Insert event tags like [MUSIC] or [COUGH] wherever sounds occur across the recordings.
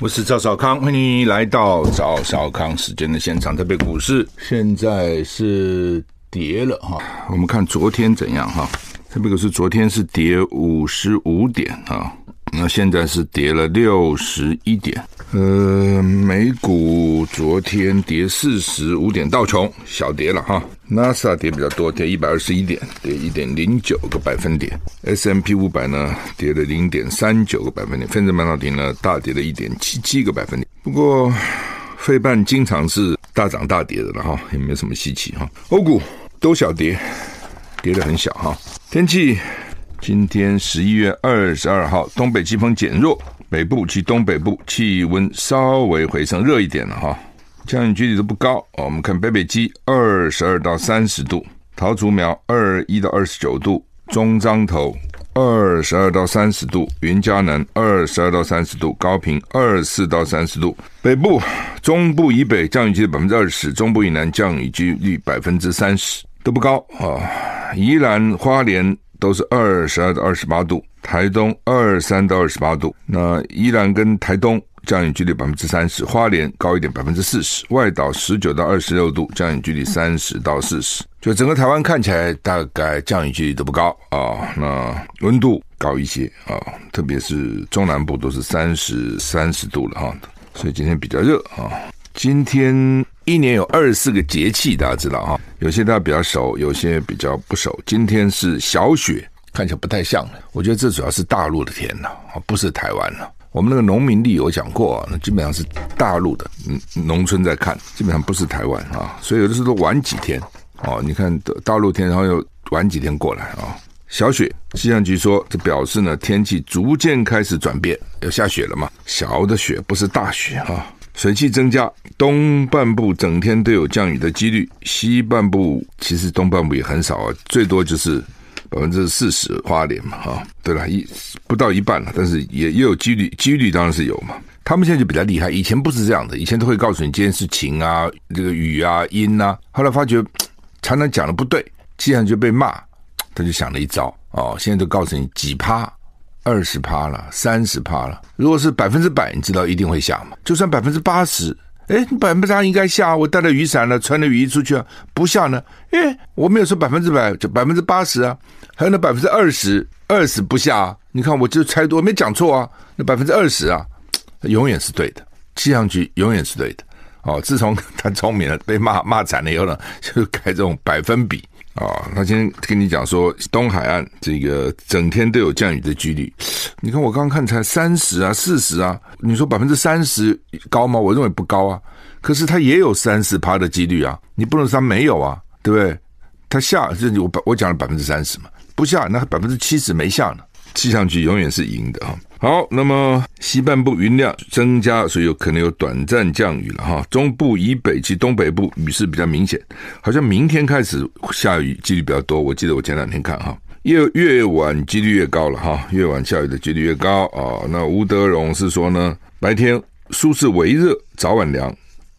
我是赵少康，欢迎来到赵少康时间的现场。特别股市现在是跌了哈，我们看昨天怎样哈？特别股市昨天是跌五十五点啊，那现在是跌了六十一点。呃，美股昨天跌四十五点，道琼小跌了哈。纳斯达克跌比较多，跌一百二十一点，跌一点零九个百分点。S M P 五百呢，跌了零点三九个百分点。费城半导体呢，大跌了一点七七个百分点。不过，费半经常是大涨大跌的了哈，也没什么稀奇哈。欧股都小跌，跌的很小哈。天气，今天十一月二十二号，东北季风减弱。北部及东北部气温稍微回升，热一点了哈。降雨几率都不高。我们看北北基二十二到三十度，桃竹苗二一到二十九度，中彰投二十二到三十度，云嘉南二十二到三十度，高屏二四到三十度。北部、中部以北降雨几率百分之二十，中部以南降雨几率百分之三十，都不高啊。宜兰花莲都是二十二到二十八度。台东二三到二十八度，那宜兰跟台东降雨距离百分之三十，花莲高一点百分之四十，外岛十九到二十六度，降雨距离三十到四十，就整个台湾看起来大概降雨距离都不高啊、哦，那温度高一些啊、哦，特别是中南部都是三十三十度了哈，所以今天比较热啊、哦。今天一年有二十四个节气，大家知道哈，有些大家比较熟，有些比较不熟。今天是小雪。看起来不太像了，我觉得这主要是大陆的天呐，啊，不是台湾了。我们那个农民地有讲过啊，那基本上是大陆的，嗯，农村在看，基本上不是台湾啊，所以有的时候都晚几天哦。你看大陆天，然后又晚几天过来啊。小雪，气象局说，这表示呢，天气逐渐开始转变，要下雪了嘛。小的雪不是大雪啊，水汽增加，东半部整天都有降雨的几率，西半部其实东半部也很少啊，最多就是。百分之四十花莲嘛，哈，对了，一不到一半了，但是也也有几率，几率当然是有嘛。他们现在就比较厉害，以前不是这样的，以前都会告诉你今天是晴啊，这个雨啊，阴啊，后来发觉常常讲的不对，气象就被骂，他就想了一招哦，现在都告诉你几趴，二十趴了，三十趴了。如果是百分之百，你知道一定会下嘛？就算百分之八十。哎，百分之八应该下，我带着雨伞了，穿着雨衣出去啊，不下呢？哎，我没有说百分之百，就百分之八十啊，还有那百分之二十，二十不下啊？你看，我就猜多，没讲错啊，那百分之二十啊，永远是对的，气象局永远是对的。哦，自从 [LAUGHS] 他聪明了，被骂骂惨了以后呢，就改这种百分比。啊、他今天跟你讲说，东海岸这个整天都有降雨的几率。你看我刚刚看才三十啊，四十啊，你说百分之三十高吗？我认为不高啊。可是它也有三十趴的几率啊，你不能说它没有啊，对不对？它下这我我讲了百分之三十嘛，不下那百分之七十没下呢。气象局永远是赢的啊。好，那么西半部云量增加，所以有可能有短暂降雨了哈。中部以北及东北部雨势比较明显，好像明天开始下雨几率比较多。我记得我前两天看哈，越越晚几率越高了哈，越晚下雨的几率越高啊。那吴德荣是说呢，白天舒适微热，早晚凉。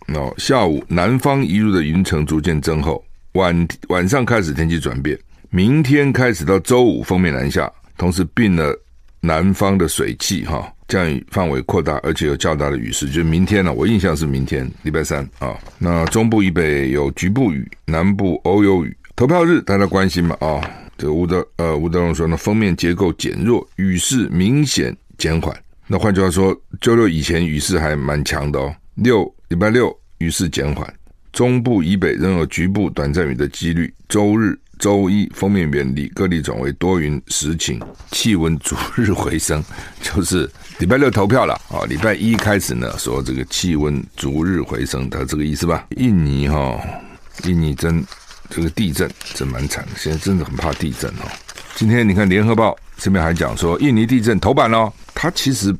哦下午南方移入的云层逐渐增厚，晚晚上开始天气转变，明天开始到周五锋面南下。同时并了南方的水汽，哈，降雨范围扩大，而且有较大的雨势。就明天呢、我印象是明天礼拜三啊。那中部以北有局部雨，南部偶有雨。投票日大家关心嘛？啊，这个吴德呃吴德荣说呢，锋面结构减弱，雨势明显减缓。那换句话说，周六以前雨势还蛮强的哦。六礼拜六雨势减缓，中部以北仍有局部短暂雨的几率。周日。周一封面远离，各地转为多云时晴，气温逐日回升。就是 [LAUGHS] 礼拜六投票了啊，礼拜一开始呢，说这个气温逐日回升，它这个意思吧？印尼哈、哦，印尼真这个地震真蛮惨的，现在真的很怕地震哦。今天你看联合报这边还讲说，印尼地震头版哦，它其实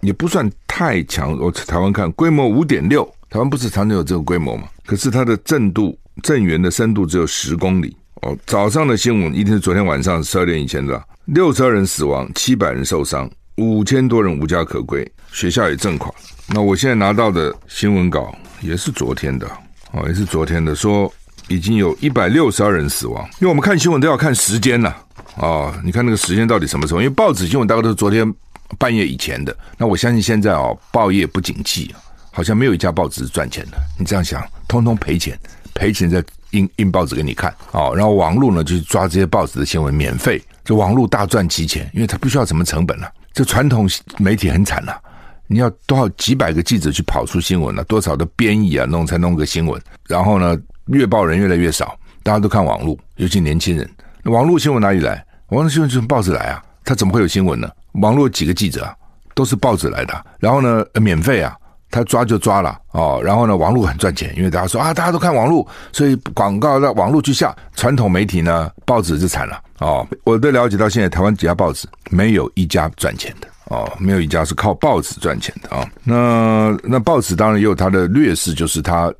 也不算太强。我台湾看规模五点六，台湾不是常常有这个规模吗？可是它的震度震源的深度只有十公里。哦，早上的新闻一定是昨天晚上十二点以前的，六十二人死亡，七百人受伤，五千多人无家可归，学校也震垮。那我现在拿到的新闻稿也是昨天的，哦，也是昨天的，说已经有一百六十二人死亡。因为我们看新闻都要看时间呐，哦，你看那个时间到底什么时候？因为报纸新闻大概都是昨天半夜以前的。那我相信现在哦，报业不景气，好像没有一家报纸是赚钱的。你这样想，通通赔钱，赔钱在。印印报纸给你看，哦，然后网络呢就抓这些报纸的新闻免费，就网络大赚其钱，因为它不需要什么成本了、啊。这传统媒体很惨了、你要多少几百个记者去跑出新闻了、多少的编译啊弄才弄个新闻，然后呢，阅报人越来越少，大家都看网络，尤其年轻人。网络新闻哪里来？网络新闻就从报纸来啊，他怎么会有新闻呢？网络几个记者啊，都是报纸来的，然后呢，免费啊。他抓就抓了哦，然后呢，网络很赚钱，因为大家说啊，大家都看网络，所以广告到网络去下，传统媒体呢，报纸就惨了哦。我都了解到现在，台湾几家报纸没有一家赚钱的哦，没有一家是靠报纸赚钱的啊、哦。那那报纸当然也有它的劣势，就是它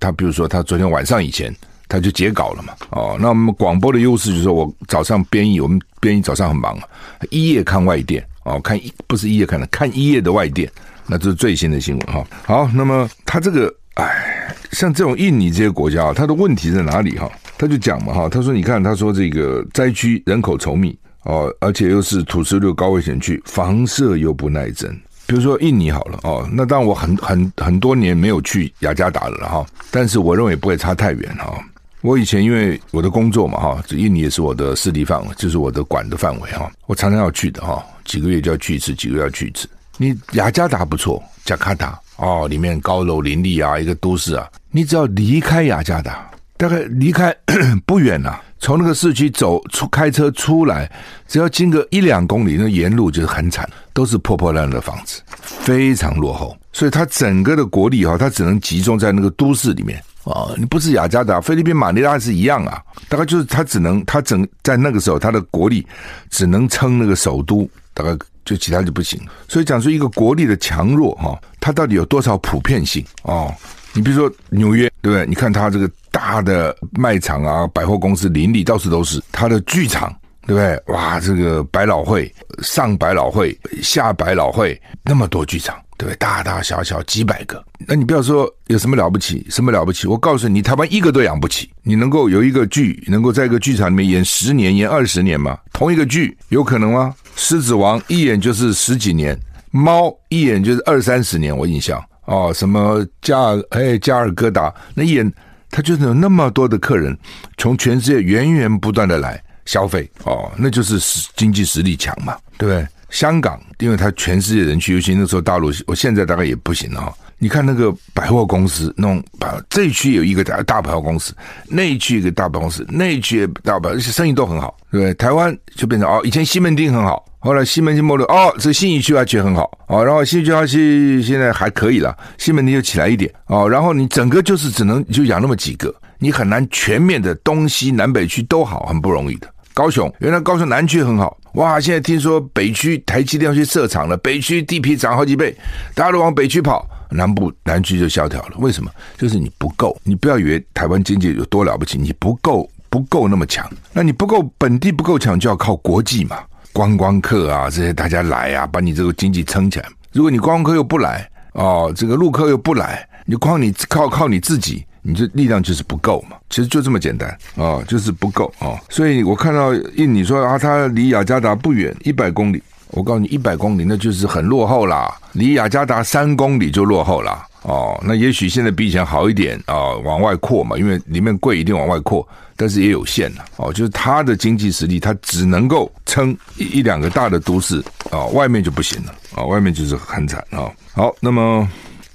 它比如说它昨天晚上以前它就截稿了嘛哦。那我们广播的优势就是我早上编译，我们编译早上很忙啊，一夜看外电哦，看一不是一夜看的，看一夜的外电。那这是最新的新闻哈。好，那么他这个，哎，像这种印尼这些国家，他的问题在哪里哈？他就讲嘛哈，他说你看，他说这个灾区人口稠密哦，而且又是土石流高危险区，房舍又不耐震。比如说印尼好了哦，那当然我很很很多年没有去雅加达了哈，但是我认为不会差太远哈。我以前因为我的工作嘛哈，这印尼也是我的势力范围，就是我的管的范围哈，我常常要去的哈，几个月就要去一次，几个月要去一次。你雅加达不错，加卡达哦，里面高楼林立啊，一个都市啊。你只要离开雅加达，大概离开 [COUGHS] 不远呐、啊，从那个市区走出，开车出来，只要经过一两公里，那沿路就是很惨，都是破破烂烂的房子，非常落后。所以它整个的国力哈、哦，它只能集中在那个都市里面啊、哦。你不是雅加达，菲律宾马尼拉是一样啊，大概就是它只能，它整在那个时候，它的国力只能撑那个首都，大概。就其他就不行，所以讲说一个国力的强弱哈，它到底有多少普遍性哦？你比如说纽约，对不对？你看它这个大的卖场啊，百货公司林立，到处都是。它的剧场，对不对？哇，这个百老汇、上百老汇、下百老汇，那么多剧场，对不对？大大小小几百个，那你不要说有什么了不起，什么了不起？我告诉你，台湾一个都养不起。你能够有一个剧，能够在一个剧场里面演十年、演二十年吗？同一个剧有可能吗？狮子王一眼就是十几年，猫一眼就是二三十年，我印象哦。什么加尔哎加尔各答那一眼，他就是有那么多的客人，从全世界源源不断的来消费哦，那就是经济实力强嘛，对不对？香港，因为它全世界人去，尤其那时候大陆，我现在大概也不行了。你看那个百货公司，弄把这一区有一个大大百货公司，那一区一个大百货公司，那一区也大百货，而且生意都很好，对不对？台湾就变成哦，以前西门町很好，后来西门町没落，哦，这信义区还觉得很好，哦，然后信义区还是现在还可以了，西门町就起来一点，哦，然后你整个就是只能就养那么几个，你很难全面的东西南北区都好，很不容易的。高雄原来高雄南区很好，哇，现在听说北区台积电要去设厂了，北区地皮涨好几倍，大家都往北区跑。南部南区就萧条了，为什么？就是你不够，你不要以为台湾经济有多了不起，你不够不够那么强。那你不够本地不够强，就要靠国际嘛，观光客啊这些大家来啊，把你这个经济撑起来。如果你观光客又不来哦，这个陆客又不来，你光你靠靠你自己，你这力量就是不够嘛。其实就这么简单啊，就是不够啊，所以我看到印尼说啊，它离雅加达不远，一百公里。我告诉你，一百公里那就是很落后啦，离雅加达三公里就落后啦。哦，那也许现在比以前好一点啊，往外扩嘛，因为里面贵一定往外扩，但是也有限了哦，就是它的经济实力，它只能够撑一一两个大的都市啊，外面就不行了啊，外面就是很惨啊，好，那么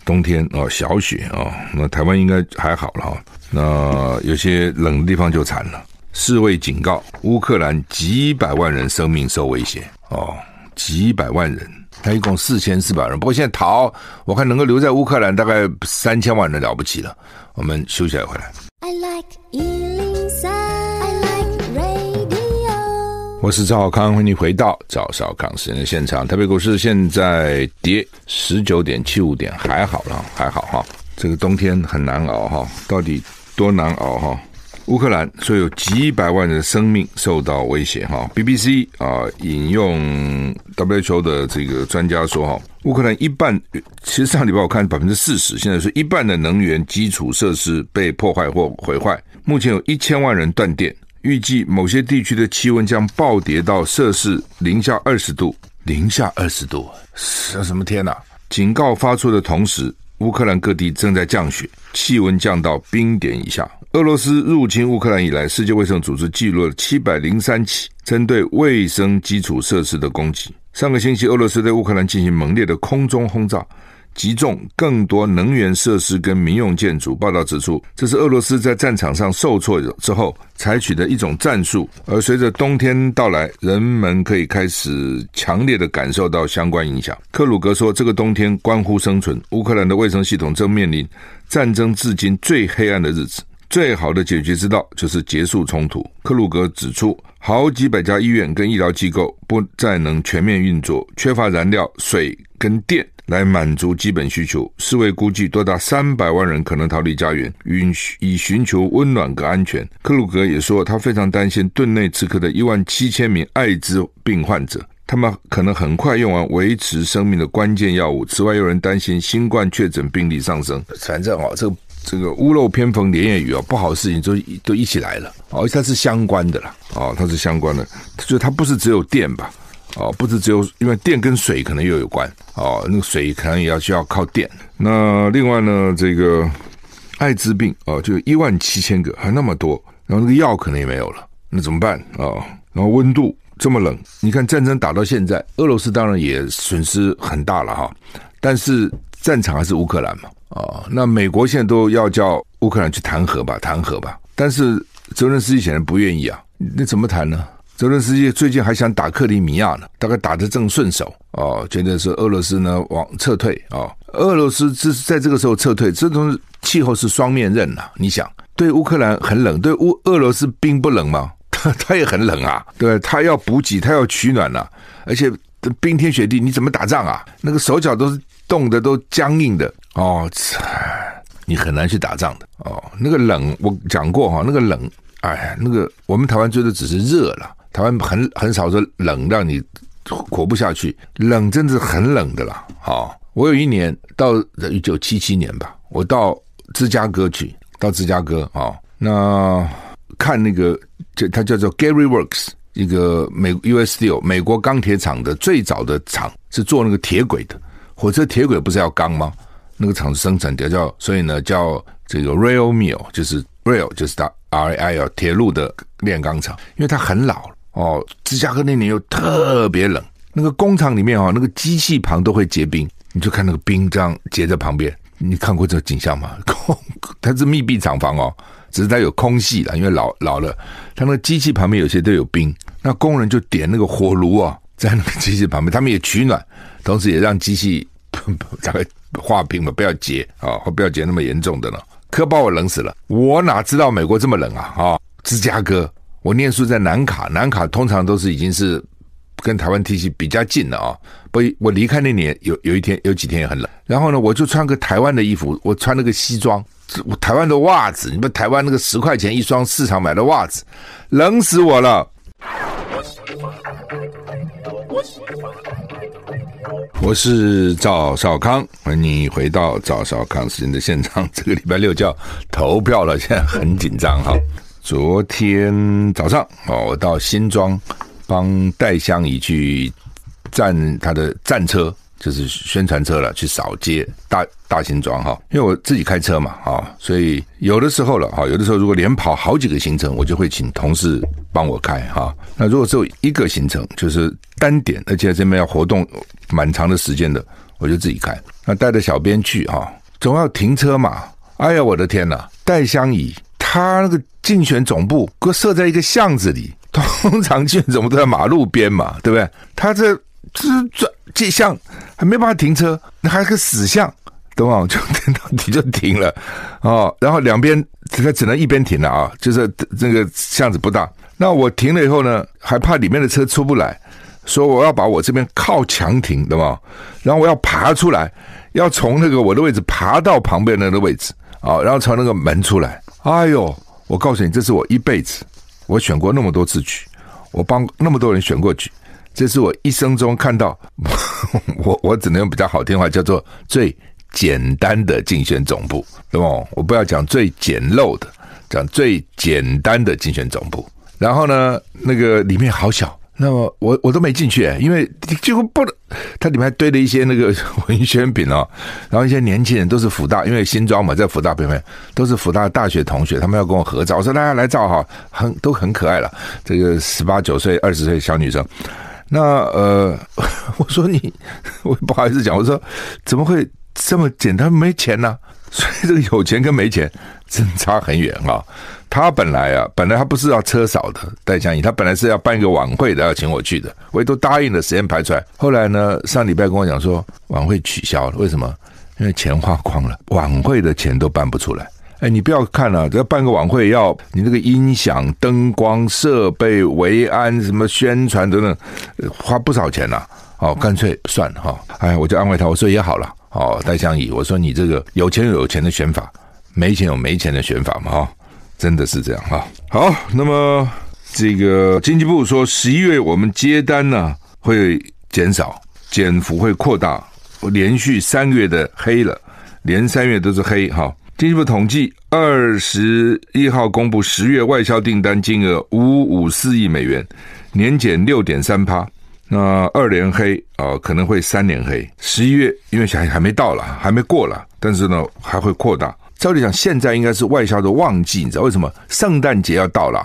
冬天，哦，小雪，哦，那台湾应该还好了哈，那有些冷的地方就惨了。世卫警告，乌克兰几百万人生命受威胁哦。几百万人，他一共四千四百人。不过现在逃，我看能够留在乌克兰大概三千万人了不起了。我们休息来回来。I like 我是赵少康，欢迎你回到赵少康时间的现场。台北股市现在跌十九点七五点，还好了，还好哈。这个冬天很难熬哈，到底多难熬哈？乌克兰说有几百万人生命受到威胁哈。BBC 啊引用 WHO 的这个专家说哈，乌克兰一半，其实上礼拜我看百分之四十，现在是一半的能源基础设施被破坏或毁坏，目前有一千万人断电。预计某些地区的气温将暴跌到摄氏零下二十度，零下二十度，是什么天呐？警告发出的同时，乌克兰各地正在降雪，气温降到冰点以下。俄罗斯入侵乌克兰以来，世界卫生组织记录了七百零三起针对卫生基础设施的攻击。上个星期，俄罗斯对乌克兰进行猛烈的空中轰炸。集中更多能源设施跟民用建筑。报道指出，这是俄罗斯在战场上受挫之后采取的一种战术。而随着冬天到来，人们可以开始强烈的感受到相关影响。克鲁格说：“这个冬天关乎生存。乌克兰的卫生系统正面临战争至今最黑暗的日子。最好的解决之道就是结束冲突。”克鲁格指出，好几百家医院跟医疗机构不再能全面运作，缺乏燃料、水跟电。来满足基本需求，世卫估计多达三百万人可能逃离家园，以寻求温暖和安全。克鲁格也说，他非常担心顿内茨克的一万七千名艾滋病患者，他们可能很快用完维持生命的关键药物。此外，有人担心新冠确诊病例上升。反正哦，这个这个屋漏偏逢连夜雨哦，不好的事情都都一起来了哦，它是相关的啦哦，它是相关的，就它不是只有电吧？哦，不是只有因为电跟水可能又有关哦，那个水可能也要需要靠电。那另外呢，这个艾滋病哦，就一万七千个，还那么多，然后那个药可能也没有了，那怎么办啊、哦？然后温度这么冷，你看战争打到现在，俄罗斯当然也损失很大了哈，但是战场还是乌克兰嘛，哦，那美国现在都要叫乌克兰去谈和吧，谈和吧，但是泽连斯基显然不愿意啊，那怎么谈呢？泽伦斯基最近还想打克里米亚呢，大概打得正顺手哦，觉得是俄罗斯呢往撤退哦，俄罗斯这是在这个时候撤退，这种气候是双面刃呐、你想，对乌克兰很冷，对乌俄罗斯冰不冷吗？[LAUGHS] 他他也很冷啊，对，他要补给，他要取暖呐、而且冰天雪地，你怎么打仗啊？那个手脚都是冻的，都僵硬的哦，[TSK] 你很难去打仗的哦。那个冷，我讲过哈，那个冷，哎，那个我们台湾追的只是热了。台湾很很少说冷让你活不下去，冷真的是很冷的啦。好，我有一年到一九七七年吧，我到芝加哥去，到芝加哥啊，那看那个就它叫做 Gary Works，一个美 US Steel 美国钢铁厂的最早的厂是做那个铁轨的，火车铁轨不是要钢吗？那个厂生产的叫，所以呢叫这个 Rail Mill，就是 Rail 就是它 R I L 铁路的炼钢厂，因为它很老了。哦，芝加哥那年又特别冷，那个工厂里面哦，那个机器旁都会结冰，你就看那个冰这样结在旁边，你看过这个景象吗？[LAUGHS] 空，它是密闭厂房哦，只是它有空隙了，因为老老了，它那个机器旁边有些都有冰，那工人就点那个火炉啊，在那个机器旁边，他们也取暖，同时也让机器 [LAUGHS] 大概化冰嘛，不要结啊，不要结那么严重的了，可把我冷死了，我哪知道美国这么冷啊？啊，芝加哥。我念书在南卡，南卡通常都是已经是跟台湾天气比较近了啊。不，我离开那年有有一天有几天也很冷，然后呢，我就穿个台湾的衣服，我穿那个西装，台湾的袜子，你们台湾那个十块钱一双市场买的袜子，冷死我了。我是赵少康，欢迎你回到赵少康时间的现场。这个礼拜六就要投票了，现在很紧张哈。昨天早上哦，我到新庄帮戴相仪去站他的战车，就是宣传车了，去扫街大大新庄哈。因为我自己开车嘛啊，所以有的时候了哈，有的时候如果连跑好几个行程，我就会请同事帮我开哈。那如果只有一个行程，就是单点，而且这边要活动蛮长的时间的，我就自己开。那带着小编去哈，总要停车嘛。哎呀，我的天呐，戴相仪。他那个竞选总部，搁设在一个巷子里，[LAUGHS] 通常竞选总部都在马路边嘛，对不对？他这这这这巷还没办法停车，那还是个死巷，懂吗？[LAUGHS] 就停到底就停了哦，然后两边他只能一边停了啊，就是这个巷子不大，那我停了以后呢，还怕里面的车出不来，所以我要把我这边靠墙停，对吗？然后我要爬出来，要从那个我的位置爬到旁边那个位置啊，然后从那个门出来。哎呦，我告诉你，这是我一辈子，我选过那么多次举，我帮那么多人选过举，这是我一生中看到，[LAUGHS] 我我只能用比较好听话叫做最。简单的竞选总部，对吗？我不要讲最简陋的，讲最简单的竞选总部。然后呢，那个里面好小，那么我我都没进去，因为几乎不能。它里面还堆了一些那个文宣品哦，然后一些年轻人都是辅大，因为新庄嘛，在辅大边边都是辅大大学同学，他们要跟我合照，我说大家来照哈，很都很可爱了。这个十八九岁、二十岁小女生，那呃，我说你，[LAUGHS] 我不好意思讲，我说怎么会？这么简单，没钱呢、所以这个有钱跟没钱真差很远啊。他本来啊，本来他不是要车少的戴相仪，他本来是要办一个晚会的，要请我去的，我也都答应了，时间排出来。后来呢，上礼拜跟我讲说晚会取消了，为什么？因为钱花光了，晚会的钱都办不出来。哎，你不要看了、啊，要办个晚会要你那个音响、灯光、设备、维安、什么宣传等等，花不少钱呐、啊。哦，干脆算了哈。哎，我就安慰他，我说也好了。哦，戴相宜，我说你这个有钱有有钱的选法，没钱有没钱的选法嘛，哈，真的是这样哈。好，那么这个经济部说，十一月我们接单呢会减少，减幅会扩大，连续三个月的黑了，连三月都是黑哈。经济部统计，二十一号公布十月外销订单金额五五四亿美元，年减六点三趴。那二连黑啊、可能会三连黑。十一月因为还还没到了，还没过了，但是呢还会扩大。照理讲，现在应该是外销的旺季，你知道为什么？圣诞节要到了，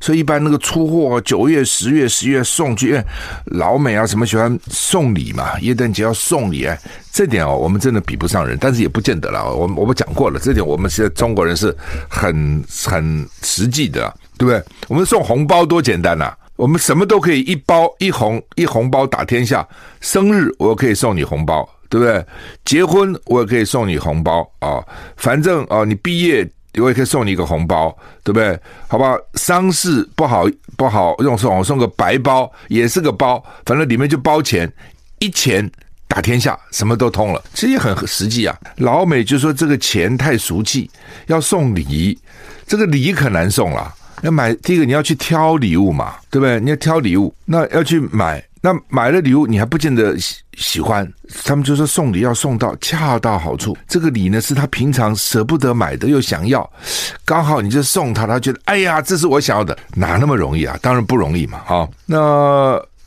所以一般那个出货九月、十月、十月送去，因为老美啊什么喜欢送礼嘛，耶诞节要送礼哎，这点哦我们真的比不上人，但是也不见得了。我我们讲过了，这点我们现在中国人是很很实际的，对不对？我们送红包多简单呐、我们什么都可以一包一红一红包打天下，生日我可以送你红包，对不对？结婚我也可以送你红包啊，反正啊，你毕业我也可以送你一个红包，对不对？好吧，丧事不好不好用送，我送个白包也是个包，反正里面就包钱，一钱打天下，什么都通了，其实也很实际啊。老美就说这个钱太俗气，要送礼，这个礼可难送了。要买第一个，你要去挑礼物嘛，对不对？你要挑礼物，那要去买，那买了礼物你还不见得喜喜欢。他们就说送礼要送到恰到好处，这个礼呢是他平常舍不得买的，又想要，刚好你就送他，他觉得哎呀，这是我想要的，哪那么容易啊？当然不容易嘛，哈。那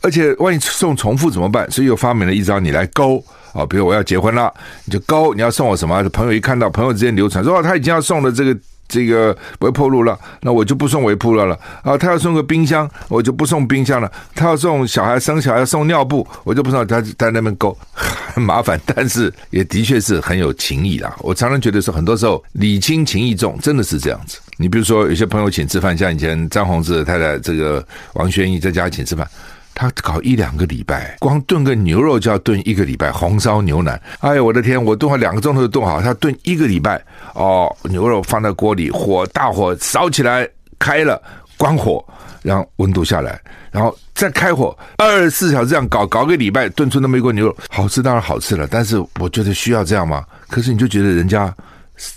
而且万一送重复怎么办？所以又发明了一招，你来勾啊，比如我要结婚了，你就勾，你要送我什么？朋友一看到，朋友之间流传说他已经要送了这个。这个微波炉了，那我就不送微波炉了啊！他要送个冰箱，我就不送冰箱了。他要送小孩生小孩送尿布，我就不送。他在那边勾，很 [LAUGHS] 麻烦，但是也的确是很有情义啦。我常常觉得说，很多时候礼轻情意重，真的是这样子。你比如说，有些朋友请吃饭，像以前张宏志太太这个王宣义在家请吃饭。他搞一两个礼拜，光炖个牛肉就要炖一个礼拜，红烧牛腩。哎呀，我的天！我炖好两个钟头就炖好，他炖一个礼拜。哦，牛肉放在锅里，火大火烧起来，开了，关火，然后温度下来，然后再开火，二十四小时这样搞，搞个礼拜，炖出那么一锅牛肉，好吃当然好吃了。但是我觉得需要这样吗？可是你就觉得人家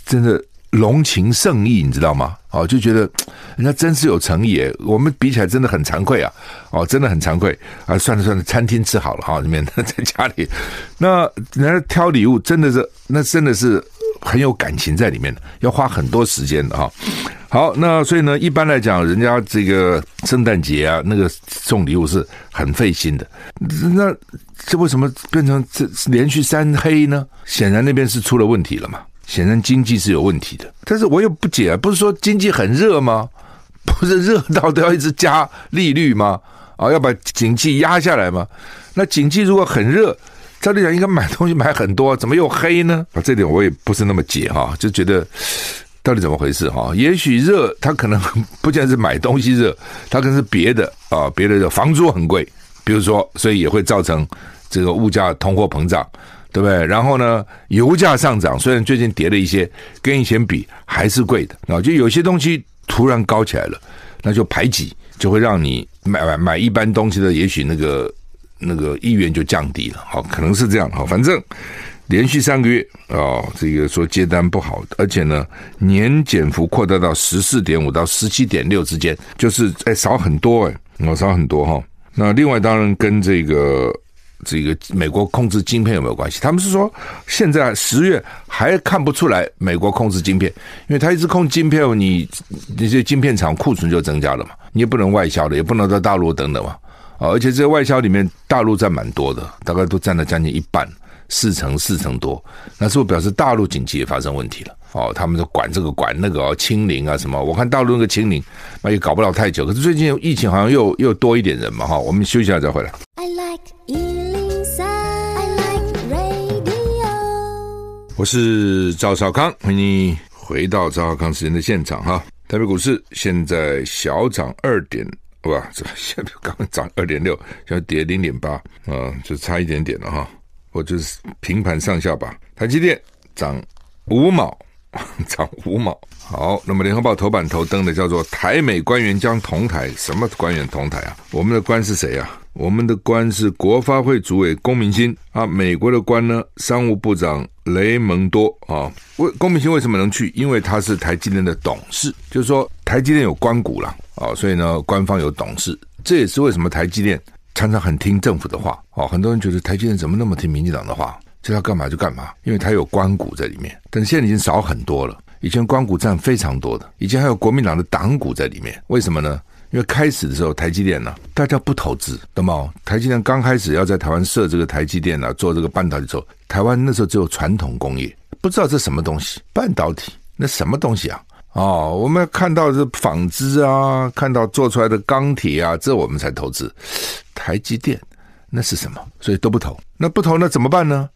真的。浓情盛意，你知道吗？哦，就觉得 [TSK] 人家真是有诚意，我们比起来真的很惭愧啊！哦，真的很惭愧啊！算了算了，餐厅吃好了哈，里面 [LAUGHS] 在家里，那人家挑礼物真的是，那真的是很有感情在里面的，要花很多时间的哈。好，那所以呢，一般来讲，人家这个圣诞节啊，那个送礼物是很费心的。那这为什么变成这连续三黑呢？显然那边是出了问题了嘛。显然经济是有问题的，但是我又不解，不是说经济很热吗？不是热到都要一直加利率吗？啊，要把景气压下来吗？那景气如果很热，照理讲应该买东西买很多，怎么又黑呢？啊，这点我也不是那么解哈，就觉得到底怎么回事哈？也许热，它可能 [LAUGHS] 不见是买东西热，它可能是别的啊，别的热，房租很贵，比如说，所以也会造成这个物价通货膨胀。对不对？然后呢，油价上涨，虽然最近跌了一些，跟以前比还是贵的啊。就有些东西突然高起来了，那就排挤就会让你买买买一般东西的，也许那个那个意愿就降低了。好，可能是这样。好，反正连续三个月啊，这个说接单不好，而且呢，年减幅扩大到十四点五到十七点六之间，就是哎少很多哎，哦少很多哈。那另外当然跟这个。这个美国控制晶片有没有关系？他们是说，现在十月还看不出来美国控制晶片，因为他一直控晶片，你那些晶片厂库存就增加了嘛，你也不能外销的，也不能到大陆等等嘛。啊，而且这个外销里面大陆占蛮多的，大概都占了将近一半，四成四成多。那是不是表示大陆经济也发生问题了？哦，他们就管这个管那个哦，清零啊什么？我看大陆那个清零那也搞不了太久。可是最近疫情好像又又多一点人嘛哈。我们休息一下再回来。I like 我是赵少康，欢迎你回到赵少康时间的现场哈。台北股市现在小涨二点，哇，这 [LAUGHS] 现在刚刚涨二点六，现在跌零点八，啊，就差一点点了哈。我就是平盘上下吧。台积电涨五毛，涨五毛。好，那么联合报头版头登的叫做台美官员将同台，什么官员同台啊？我们的官是谁啊？我们的官是国发会主委龚明鑫啊，美国的官呢，商务部长雷蒙多啊。为龚明鑫为什么能去？因为他是台积电的董事，就是说台积电有官股了啊，所以呢，官方有董事，这也是为什么台积电常常很听政府的话啊。很多人觉得台积电怎么那么听民进党的话，叫他干嘛就干嘛，因为他有官股在里面。但是现在已经少很多了，以前官股占非常多的，以前还有国民党的党股在里面，为什么呢？因为开始的时候，台积电呢，大家不投资，懂吗？台积电刚开始要在台湾设这个台积电呢，做这个半导体的时候，台湾那时候只有传统工业，不知道这什么东西，半导体那什么东西啊？哦，我们看到这纺织啊，看到做出来的钢铁啊，这我们才投资。台积电那是什么？所以都不投。那不投那怎么办呢？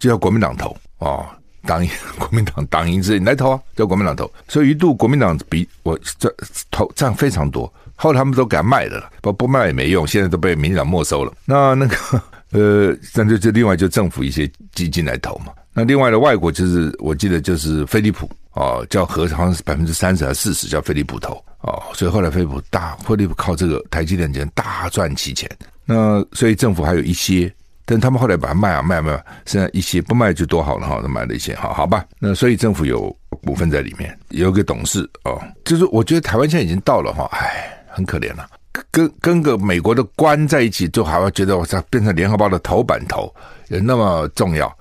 就要国民党投哦。党赢，[LAUGHS] 国民党党赢之，你来投啊，叫国民党投。所以一度国民党比我这投占非常多，后来他们都给他卖了，不不卖也没用，现在都被民进党没收了。那那个 [LAUGHS] 呃，那就就另外就政府一些基金来投嘛。那另外的外国就是我记得就是飞利浦哦，叫和好像是百分之三十还是四十叫飞利浦投哦，所以后来飞利浦大飞利浦靠这个台积电钱大赚其钱。那所以政府还有一些。但他们后来把它卖啊卖啊卖啊，剩下一些不卖就多好了哈，他买了一些，哈好吧。那所以政府有股份在里面，有个董事哦，就是我觉得台湾现在已经到了哈，哎，很可怜了，跟跟个美国的官在一起，就还要觉得我操，变成联合报的头版头，有那么重要。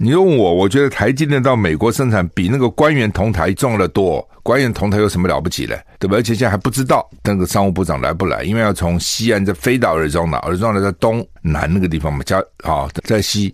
你问我，我觉得台积电到美国生产比那个官员同台重要的多。官员同台有什么了不起嘞？对吧？而且现在还不知道那个商务部长来不来，因为要从西岸再飞到尔庄纳，尔庄纳在东南那个地方嘛，加啊在西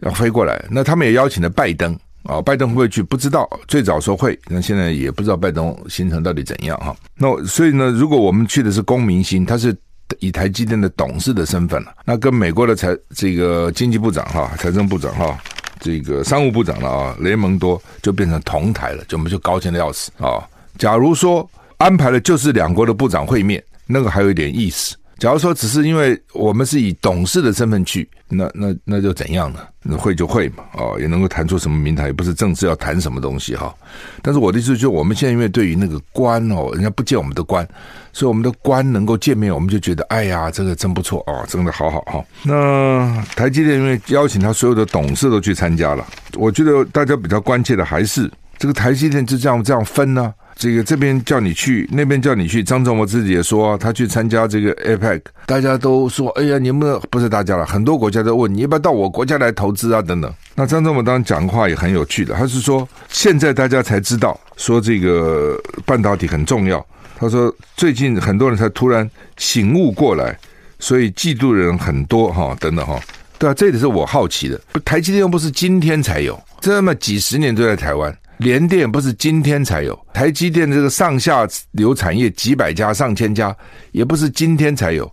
要飞过来。那他们也邀请了拜登啊，拜登会不会去？不知道。最早说会，那现在也不知道拜登行程到底怎样哈。那所以呢，如果我们去的是龚明鑫，他是以台积电的董事的身份了，那跟美国的财这个经济部长哈、财政部长哈。这个商务部长了啊，雷蒙多就变成同台了，就我们就高兴的要死啊！假如说安排了就是两国的部长会面，那个还有一点意思。假如说只是因为我们是以董事的身份去，那那那就怎样呢？那会就会嘛，哦，也能够谈出什么名堂，也不是正式要谈什么东西哈。但是我的意思就是，我们现在因为对于那个官哦，人家不见我们的官，所以我们的官能够见面，我们就觉得哎呀，这个真不错哦，真的好好哈。那台积电因为邀请他所有的董事都去参加了，我觉得大家比较关切的还是这个台积电就这样这样分呢？这个这边叫你去，那边叫你去。张忠谋自己也说，他去参加这个 APEC，大家都说：“哎呀，你们不是大家了，很多国家都问你要不要到我国家来投资啊？”等等。那张忠谋当然讲话也很有趣的，他是说现在大家才知道说这个半导体很重要。他说最近很多人才突然醒悟过来，所以嫉妒人很多哈，等等哈。对啊，这也是我好奇的。台积电又不是今天才有，这么几十年都在台湾。联电不是今天才有，台积电这个上下游产业几百家、上千家，也不是今天才有，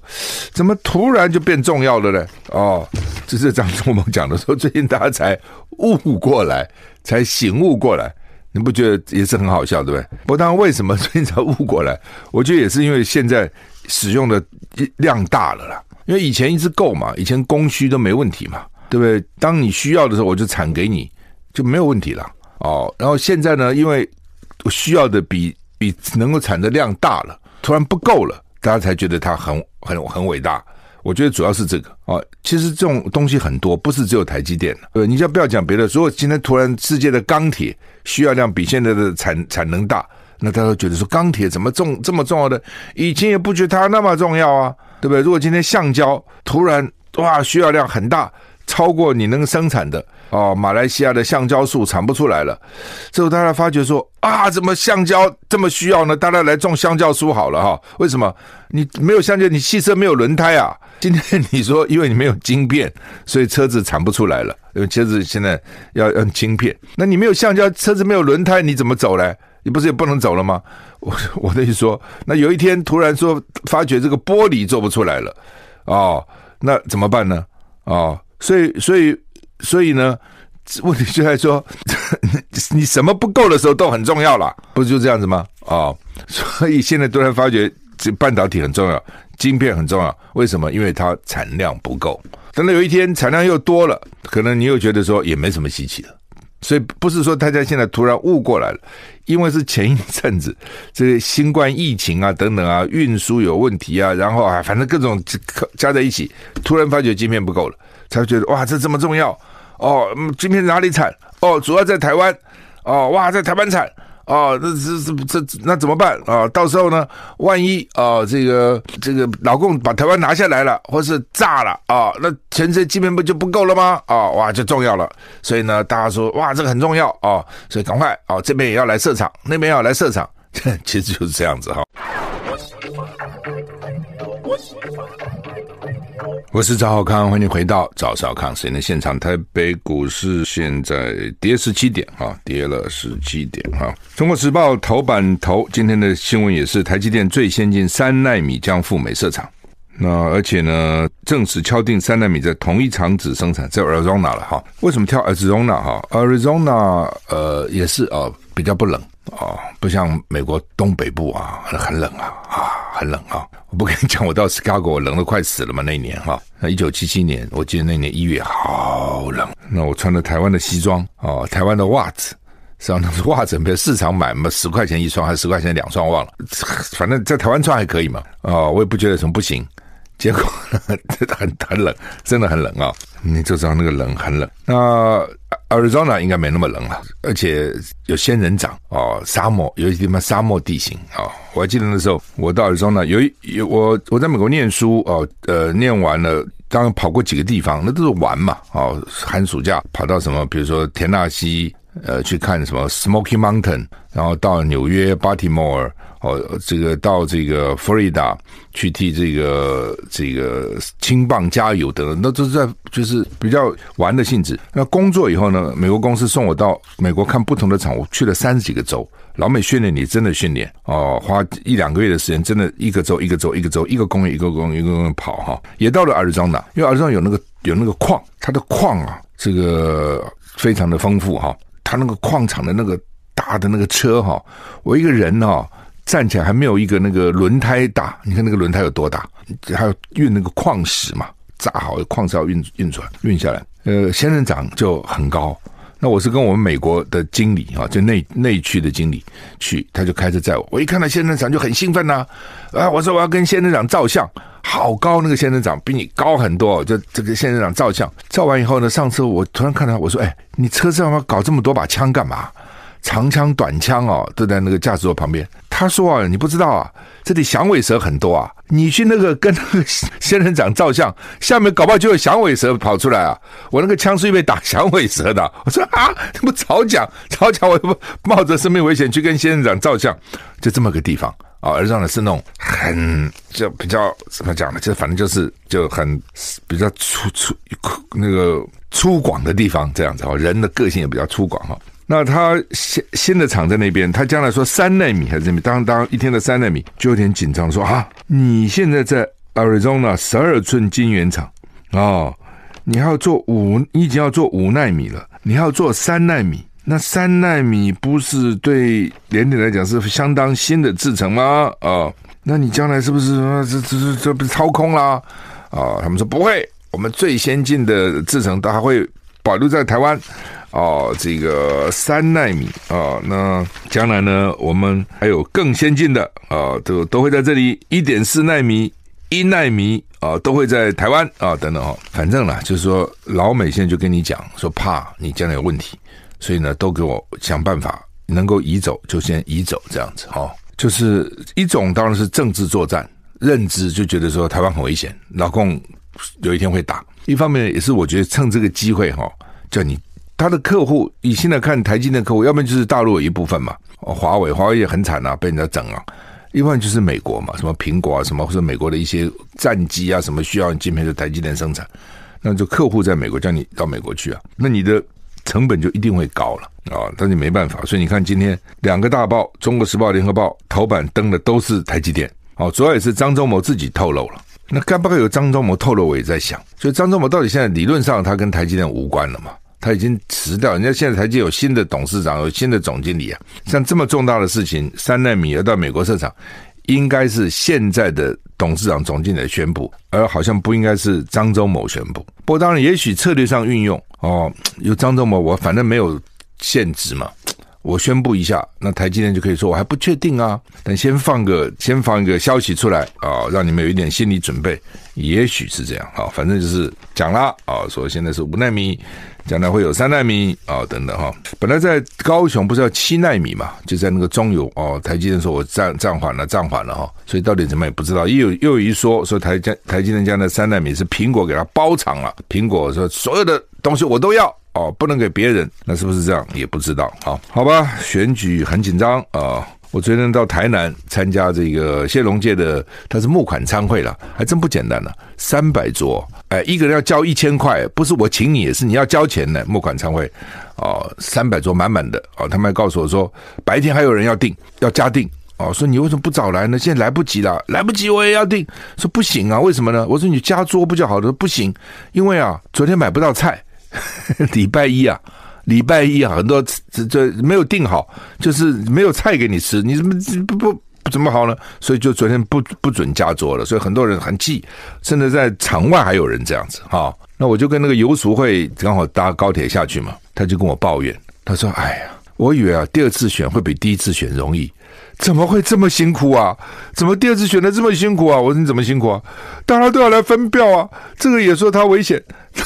怎么突然就变重要了呢？哦，这是张忠谋讲的说，最近大家才悟过来，才醒悟过来，你不觉得也是很好笑，对不对？不过当然，为什么最近才悟过来？[LAUGHS] 我觉得也是因为现在使用的量大了啦，因为以前一直够嘛，以前供需都没问题嘛，对不对？当你需要的时候，我就产给你，就没有问题了。哦，然后现在呢，因为需要的比比能够产的量大了，突然不够了，大家才觉得它很很很伟大。我觉得主要是这个啊，其实这种东西很多，不是只有台积电。呃，你先不要讲别的，如果今天突然世界的钢铁需要量比现在的产产能大，那大家都觉得说钢铁怎么重这么重要的？以前也不觉得它那么重要啊，对不对？如果今天橡胶突然哇需要量很大，超过你能生产的哦，马来西亚的橡胶树产不出来了，之后大家发觉说啊，怎么橡胶这么需要呢？大家来种橡胶树好了哈？为什么？你没有橡胶，你汽车没有轮胎啊？今天你说，因为你没有晶片，所以车子产不出来了。因为车子现在要用晶片，那你没有橡胶，车子没有轮胎，你怎么走嘞？你不是也不能走了吗？我我的意思说，那有一天突然说发觉这个玻璃做不出来了，哦，那怎么办呢？哦，所以所以所以呢，问题就在说，[LAUGHS] 你什么不够的时候都很重要了，不就这样子吗？哦，所以现在突然发觉这半导体很重要。晶片很重要，为什么？因为它产量不够。等到有一天产量又多了，可能你又觉得说也没什么稀奇的。所以不是说大家现在突然悟过来了，因为是前一阵子 [LAUGHS] 这个新冠疫情啊等等啊，运输有问题啊，然后啊反正各种加在一起，突然发觉晶片不够了，才觉得哇这这么重要哦，晶片哪里产？哦，主要在台湾哦，哇在台湾产。哦，那这这这那怎么办啊？到时候呢，万一啊，这个这个老共把台湾拿下来了，或是炸了啊，那全世界晶片不就不够了吗？啊，哇，就重要了。所以呢，大家说哇，这个很重要啊，所以赶快啊，这边也要来设厂，那边要来设厂，[LAUGHS] 其实就是这样子哈。我是赵少康，欢迎回到赵少康时间的现场。台北股市现在跌十七点啊，跌了十七点哈。中国时报头版头今天的新闻也是台积电最先进三纳米将赴美设厂，那而且呢，正式敲定三纳米在同一厂址生产，在 Arizona 了哈。为什么挑 Arizona 哈？Arizona 呃也是呃比较不冷哦，不像美国东北部啊很冷啊啊。很冷啊！我不跟你讲，我到 Chicago 我冷得快死了嘛。那一年哈，那一九七七年，我记得那年一月好冷。那我穿的台湾的西装哦，台湾的袜子，实际上那是袜子，比如市场买嘛，十块钱一双还是十块钱两双，忘了。反正在台湾穿还可以嘛。哦，我也不觉得什么不行。结果 [LAUGHS] 很很冷，真的很冷啊！你就知道那个冷很冷。那 Arizona 应该没那么冷了，而且有仙人掌哦，沙漠有些地方沙漠地形啊、哦。我还记得那时候我到 Arizona 有有我我在美国念书哦，呃，念完了，当然跑过几个地方，那都是玩嘛哦，寒暑假跑到什么，比如说田纳西，呃，去看什么 Smoky Mountain，然后到纽约 Baltimore。哦，这个到这个佛罗里达去替这个这个青棒加油等等，那都是在就是比较玩的性质。那工作以后呢，美国公司送我到美国看不同的厂，我去了三十几个州。老美训练你真的训练哦，花一两个月的时间，真的一个州一个州一个州一个工业一个工业一个工业跑哈。也到了亚利桑那，因为亚利桑有那个有那个矿，它的矿啊，这个非常的丰富哈。它那个矿场的那个大的那个车哈，我一个人哈。站起来还没有一个那个轮胎大，你看那个轮胎有多大？还要运那个矿石嘛，炸好矿石要运运出来，运下来。呃，仙人掌就很高。那我是跟我们美国的经理啊，就内内区的经理去，他就开车载我。我一看到仙人掌就很兴奋呐，啊，我说我要跟仙人掌照相，好高那个仙人掌比你高很多，就这个仙人掌照相。照完以后呢，上车我突然看到我说，哎，你车上要搞这么多把枪干嘛？长枪短枪哦，都在那个驾驶座旁边。他说啊，你不知道啊，这里响尾蛇很多啊。你去那个跟那个仙人掌照相，下面搞不好就有响尾蛇跑出来啊。我那个枪是因为打响尾蛇的。我说啊，这不早讲早讲，我不冒着生命危险去跟仙人掌照相，就这么个地方啊。而让的是那种很就比较怎么讲呢？就反正就是就很比较粗粗那个粗犷的地方，这样子哦。人的个性也比较粗犷哈。那他新新的厂在那边，他将来说三纳米还是这边？当当一天的三纳米就有点紧张，说啊，你现在在 Arizona 十二寸晶圆厂啊，你要做五，你已经要做五纳米了，你要做三纳米，那三纳米不是对联电来讲是相当新的制程吗？啊，那你将来是不是这这这这不是操空啦？啊，他们说不会，我们最先进的制程都还会保留在台湾。哦，这个三奈米啊，那将来呢，我们还有更先进的啊，都都会在这里一点四奈米、一奈米啊，都会在台湾啊等等哈。反正呢，就是说老美现在就跟你讲说，怕你将来有问题，所以呢，都给我想办法能够移走就先移走这样子哦。就是一种当然是政治作战，认知就觉得说台湾很危险，老共有一天会打。一方面也是我觉得趁这个机会哈，叫你。他的客户，你现在看台积电客户，要不然就是大陆有一部分嘛，哦华为，华为也很惨啊，被人家整啊。一方面就是美国嘛，什么苹果啊，什么或者美国的一些战机啊，什么需要晶片的台积电生产，那就客户在美国，叫你到美国去啊，那你的成本就一定会高了啊。但是没办法，所以你看今天两个大报，《中国时报》、《联合报》头版登的都是台积电，哦，主要也是张忠谋自己透露了。那该不该有张忠谋透露？我也在想，所以张忠谋到底现在理论上他跟台积电无关了嘛？他已经辞掉，人家现在台积有新的董事长，有新的总经理啊。像这么重大的事情，三奈米要到美国设厂，应该是现在的董事长、总经理宣布，而好像不应该是张忠谋宣布。不过当然，也许策略上运用哦，有张忠谋，我反正没有限制嘛，我宣布一下，那台积电就可以说我还不确定啊，但先放个先放一个消息出来啊，让你们有一点心理准备，也许是这样啊，反正就是讲了啊，说现在是五纳米。将来会有三纳米啊、等等哈。本来在高雄不是要七纳米嘛，就在那个中油哦。台积电说我暂暂缓了，暂缓了哈。所以到底怎么也不知道。又有又有一说说台台积电将来三纳米是苹果给他包场了。苹果说所有的东西我都要哦，不能给别人。那是不是这样也不知道。好，好吧，选举很紧张啊。我昨天到台南参加这个谢龙介的，他是募款参会了，还真不简单呢，三百桌，哎，一个人要交一千块，不是我请你，也是你要交钱的募款参会，哦，三百桌满满的，哦，他们还告诉我说，白天还有人要订，要加订，哦，说你为什么不早来呢？现在来不及了，来不及我也要订，说不行啊，为什么呢？我说你加桌不就好了？不行，因为啊，昨天买不到菜，[LAUGHS] 礼拜一啊。礼拜一啊，很多这这没有订好，就是没有菜给你吃，你怎么不不不怎么好呢？所以就昨天不不准加桌了，所以很多人很气，甚至在场外还有人这样子哈。那我就跟那个游俗会刚好搭高铁下去嘛，他就跟我抱怨，他说：“哎呀，我以为啊第二次选会比第一次选容易。”怎么会这么辛苦啊？怎么第二次选的这么辛苦啊？我说你怎么辛苦啊？大家都要来分票啊！这个也说他危险，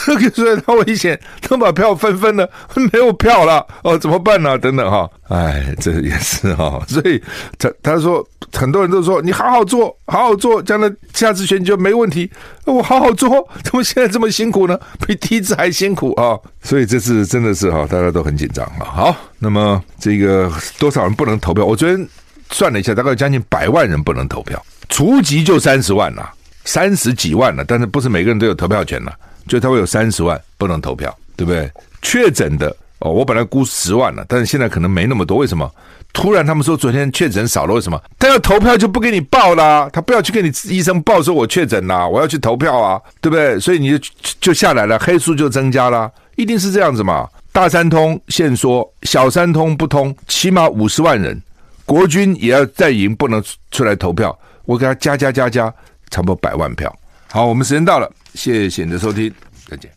那个说他危险，都把票分分了，没有票了哦，怎么办呢、等等哈，哎，这也是哈，所以他他说很多人都说你好好做，好好做，将来下次选就没问题。我好好做，怎么现在这么辛苦呢？比第一次还辛苦啊！所以这次真的是哈，大家都很紧张啊。好，那么这个多少人不能投票？我昨天。算了一下，大概将近百万人不能投票，除籍就三十万了，三十几万了，但是不是每个人都有投票权了？就他会有三十万不能投票，对不对？确诊的哦，我本来估十万了，但是现在可能没那么多。为什么？突然他们说昨天确诊少了，为什么？他要投票就不给你报啦，他不要去给你医生报说我确诊啦，我要去投票啊，对不对？所以你就就下来了，黑数就增加了，一定是这样子嘛。大三通现说，小三通不通，起码五十万人。国军也要再赢，不能出来投票。我给他加加加加，差不多百万票。好，我们时间到了，谢谢你的收听，再见。